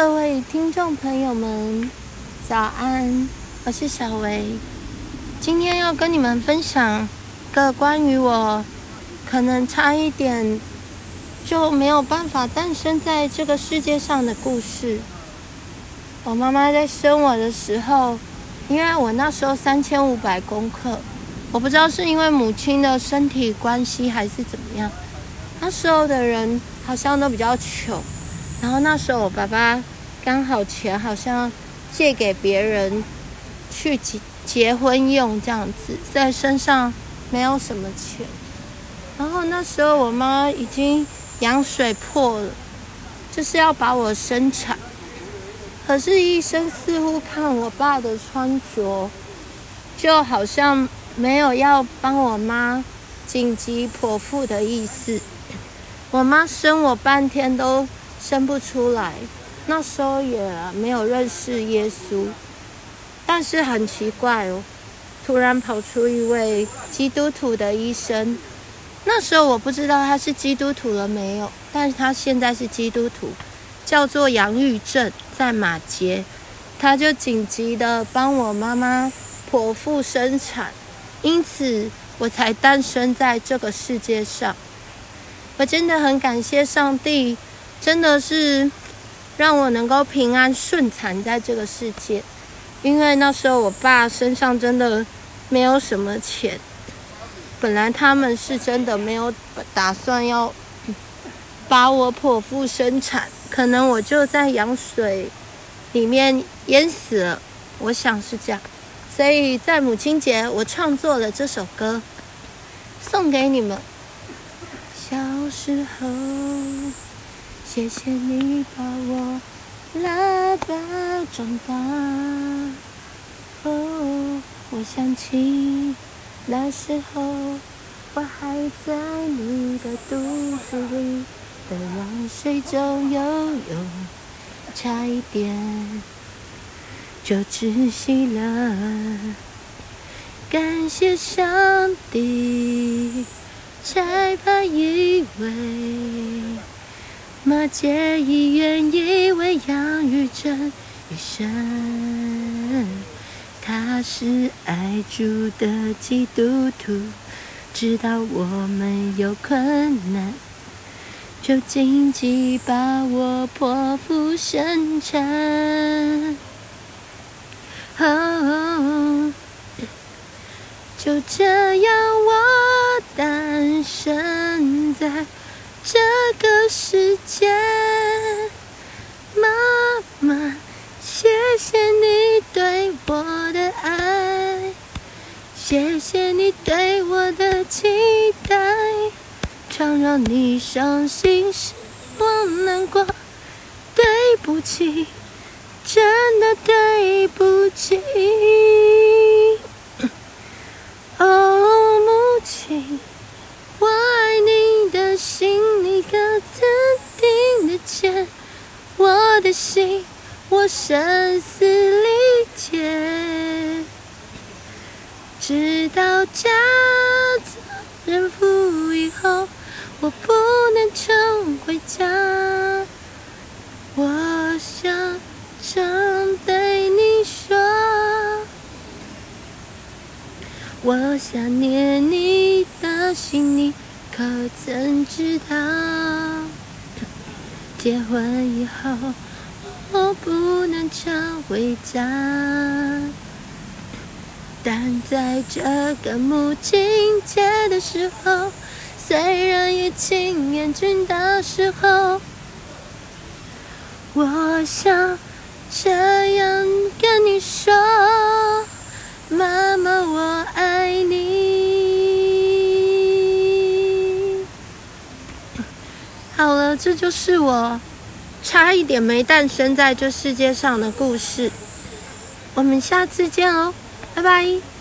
各位听众朋友们，早安！我是小维，今天要跟你们分享个关于我可能差一点就没有办法诞生在这个世界上的故事。我妈妈在生我的时候，因为我那时候三千五百公克，我不知道是因为母亲的身体关系还是怎么样，那时候的人好像都比较穷。然后那时候我爸爸刚好钱好像借给别人去结结婚用这样子，在身上没有什么钱。然后那时候我妈已经羊水破了，就是要把我生产。可是医生似乎看我爸的穿着，就好像没有要帮我妈紧急剖腹的意思。我妈生我半天都。生不出来，那时候也没有认识耶稣，但是很奇怪哦，突然跑出一位基督徒的医生。那时候我不知道他是基督徒了没有，但是他现在是基督徒，叫做杨玉正，在马偕，他就紧急的帮我妈妈剖腹生产，因此我才诞生在这个世界上。我真的很感谢上帝。真的是让我能够平安顺产在这个世界，因为那时候我爸身上真的没有什么钱，本来他们是真的没有打算要把我剖腹生产，可能我就在羊水里面淹死了，我想是这样，所以在母亲节我创作了这首歌，送给你们。小时候。谢谢你把我拉拔长大。哦，我想起那时候我还在你的肚子里在羊水中游泳，差一点就窒息了。感谢上帝，才怕以为。马偕医院一位杨玉珍医生，他是爱主的基督徒，知道我们有困难，就紧急把我剖腹生产。哦，就这样我诞生在。这个世界，妈妈，谢谢你对我的爱，谢谢你对我的期待，常让你伤心，使我难过，对不起，真的对不起。心，我声嘶力竭，直到家遭人负以后，我不能常回家。我想常对你说，我想念你的心，你可曾知道？结婚以后，我不能常回家，但在这个母亲节的时候，虽然疫情严峻的时候，我想这样跟你说，妈妈，我爱你。好了，这就是我差一点没诞生在这世界上的故事。我们下次见哦，拜拜。